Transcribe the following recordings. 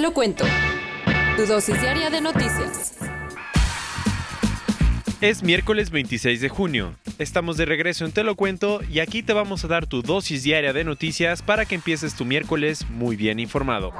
Te lo cuento. Tu dosis diaria de noticias. Es miércoles 26 de junio. Estamos de regreso en Te lo cuento y aquí te vamos a dar tu dosis diaria de noticias para que empieces tu miércoles muy bien informado.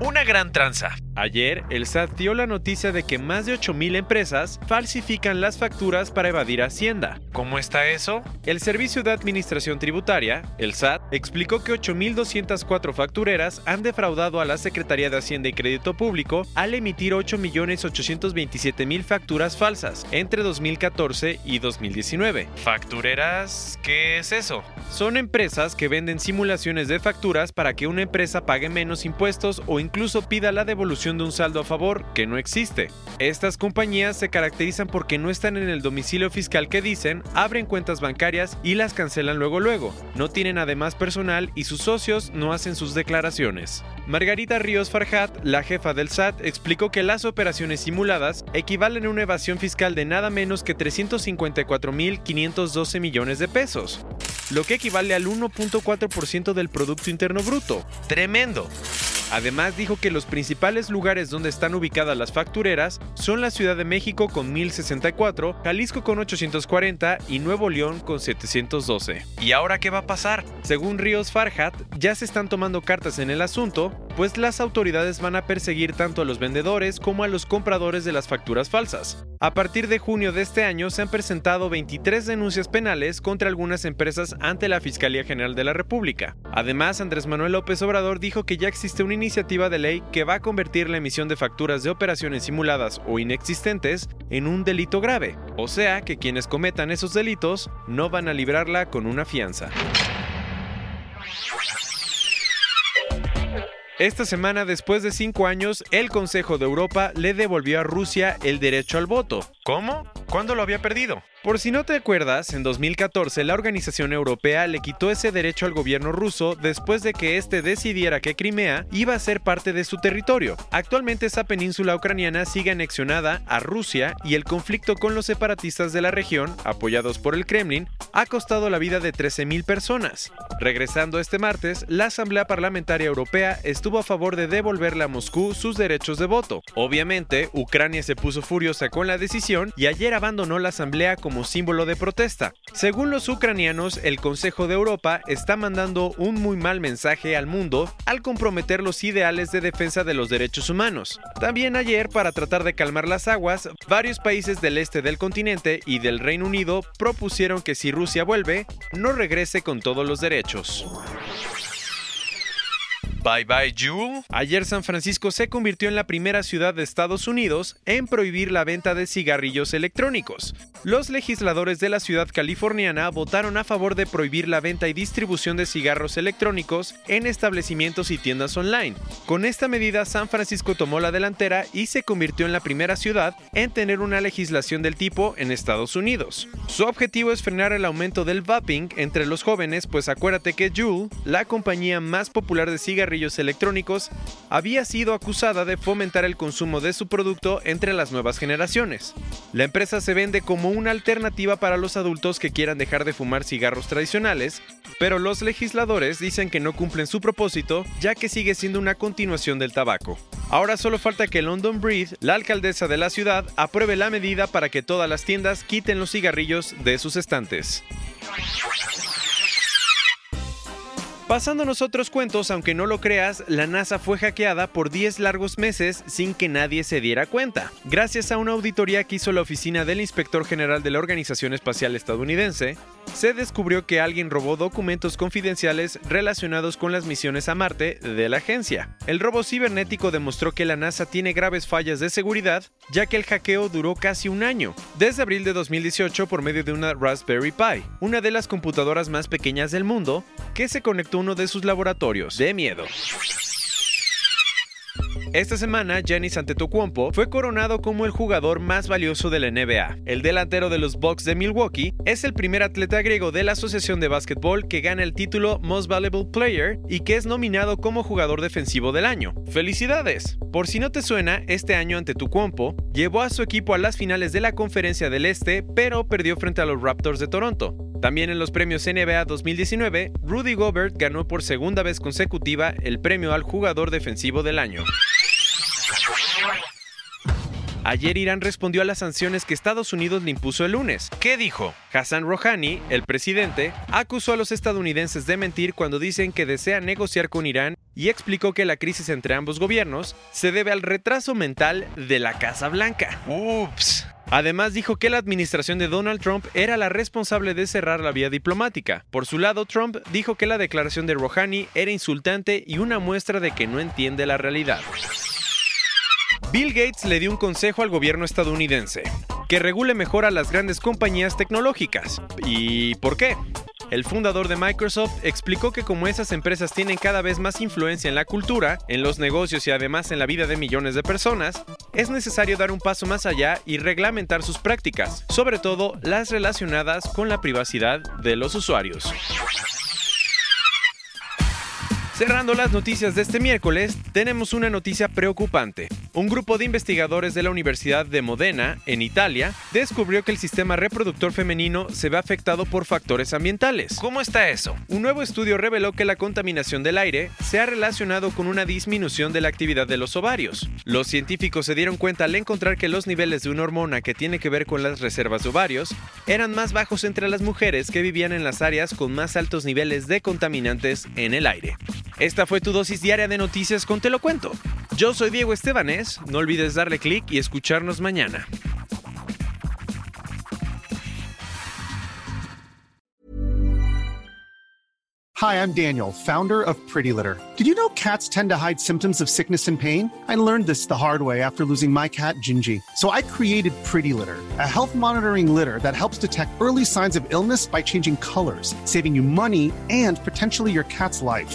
Una gran tranza. Ayer, el SAT dio la noticia de que más de 8.000 empresas falsifican las facturas para evadir Hacienda. ¿Cómo está eso? El Servicio de Administración Tributaria, el SAT, explicó que 8.204 factureras han defraudado a la Secretaría de Hacienda y Crédito Público al emitir 8.827.000 facturas falsas entre 2014 y 2019. ¿Factureras? ¿Qué es eso? Son empresas que venden simulaciones de facturas para que una empresa pague menos impuestos o incluso pida la devolución de un saldo a favor que no existe. Estas compañías se caracterizan porque no están en el domicilio fiscal que dicen, abren cuentas bancarias y las cancelan luego luego. No tienen además personal y sus socios no hacen sus declaraciones. Margarita Ríos Farhat, la jefa del SAT, explicó que las operaciones simuladas equivalen a una evasión fiscal de nada menos que 354.512 millones de pesos, lo que equivale al 1.4% del Producto Interno Bruto. ¡Tremendo! Además dijo que los principales lugares donde están ubicadas las factureras son la Ciudad de México con 1064, Jalisco con 840 y Nuevo León con 712. ¿Y ahora qué va a pasar? Según Ríos Farhat, ya se están tomando cartas en el asunto, pues las autoridades van a perseguir tanto a los vendedores como a los compradores de las facturas falsas. A partir de junio de este año se han presentado 23 denuncias penales contra algunas empresas ante la Fiscalía General de la República. Además, Andrés Manuel López Obrador dijo que ya existe una iniciativa de ley que va a convertir la emisión de facturas de operaciones simuladas o inexistentes en un delito grave, o sea que quienes cometan esos delitos no van a librarla con una fianza. Esta semana, después de cinco años, el Consejo de Europa le devolvió a Rusia el derecho al voto. ¿Cómo? ¿Cuándo lo había perdido? Por si no te acuerdas, en 2014 la Organización Europea le quitó ese derecho al gobierno ruso después de que éste decidiera que Crimea iba a ser parte de su territorio. Actualmente esa península ucraniana sigue anexionada a Rusia y el conflicto con los separatistas de la región, apoyados por el Kremlin, ha costado la vida de 13.000 personas. Regresando este martes, la Asamblea Parlamentaria Europea estuvo a favor de devolverle a Moscú sus derechos de voto. Obviamente, Ucrania se puso furiosa con la decisión y ayer abandonó la Asamblea como símbolo de protesta. Según los ucranianos, el Consejo de Europa está mandando un muy mal mensaje al mundo al comprometer los ideales de defensa de los derechos humanos. También ayer, para tratar de calmar las aguas, varios países del este del continente y del Reino Unido propusieron que si Rusia vuelve, no regrese con todos los derechos. Bye bye Jewel. Ayer San Francisco se convirtió en la primera ciudad de Estados Unidos en prohibir la venta de cigarrillos electrónicos. Los legisladores de la ciudad californiana votaron a favor de prohibir la venta y distribución de cigarros electrónicos en establecimientos y tiendas online. Con esta medida San Francisco tomó la delantera y se convirtió en la primera ciudad en tener una legislación del tipo en Estados Unidos. Su objetivo es frenar el aumento del vaping entre los jóvenes, pues acuérdate que Juul, la compañía más popular de cigarrillos electrónicos, había sido acusada de fomentar el consumo de su producto entre las nuevas generaciones. La empresa se vende como una alternativa para los adultos que quieran dejar de fumar cigarros tradicionales, pero los legisladores dicen que no cumplen su propósito ya que sigue siendo una continuación del tabaco. Ahora solo falta que London Breed, la alcaldesa de la ciudad, apruebe la medida para que todas las tiendas quiten los cigarrillos de sus estantes. Pasándonos otros cuentos, aunque no lo creas, la NASA fue hackeada por 10 largos meses sin que nadie se diera cuenta. Gracias a una auditoría que hizo la oficina del inspector general de la Organización Espacial Estadounidense, se descubrió que alguien robó documentos confidenciales relacionados con las misiones a Marte de la agencia. El robo cibernético demostró que la NASA tiene graves fallas de seguridad, ya que el hackeo duró casi un año, desde abril de 2018 por medio de una Raspberry Pi, una de las computadoras más pequeñas del mundo, que se conectó uno de sus laboratorios. De miedo. Esta semana, Giannis Antetokounmpo fue coronado como el jugador más valioso de la NBA. El delantero de los Bucks de Milwaukee es el primer atleta griego de la Asociación de Básquetbol que gana el título Most Valuable Player y que es nominado como jugador defensivo del año. ¡Felicidades! Por si no te suena, este año Antetokounmpo llevó a su equipo a las finales de la Conferencia del Este, pero perdió frente a los Raptors de Toronto. También en los premios NBA 2019, Rudy Gobert ganó por segunda vez consecutiva el premio al jugador defensivo del año. Ayer Irán respondió a las sanciones que Estados Unidos le impuso el lunes. ¿Qué dijo? Hassan Rouhani, el presidente, acusó a los estadounidenses de mentir cuando dicen que desean negociar con Irán y explicó que la crisis entre ambos gobiernos se debe al retraso mental de la Casa Blanca. Ups. Además dijo que la administración de Donald Trump era la responsable de cerrar la vía diplomática. Por su lado, Trump dijo que la declaración de Rouhani era insultante y una muestra de que no entiende la realidad. Bill Gates le dio un consejo al gobierno estadounidense, que regule mejor a las grandes compañías tecnológicas. ¿Y por qué? El fundador de Microsoft explicó que como esas empresas tienen cada vez más influencia en la cultura, en los negocios y además en la vida de millones de personas, es necesario dar un paso más allá y reglamentar sus prácticas, sobre todo las relacionadas con la privacidad de los usuarios. Cerrando las noticias de este miércoles, tenemos una noticia preocupante. Un grupo de investigadores de la Universidad de Modena, en Italia, descubrió que el sistema reproductor femenino se ve afectado por factores ambientales. ¿Cómo está eso? Un nuevo estudio reveló que la contaminación del aire se ha relacionado con una disminución de la actividad de los ovarios. Los científicos se dieron cuenta al encontrar que los niveles de una hormona que tiene que ver con las reservas de ovarios eran más bajos entre las mujeres que vivían en las áreas con más altos niveles de contaminantes en el aire. Esta fue tu dosis diaria de noticias con Te lo cuento. Yo soy Diego Estebanés, no olvides darle clic y escucharnos mañana. Hi, I'm Daniel, founder of Pretty Litter. Did you know cats tend to hide symptoms of sickness and pain? I learned this the hard way after losing my cat, Gingy. So I created Pretty Litter, a health monitoring litter that helps detect early signs of illness by changing colors, saving you money and potentially your cat's life.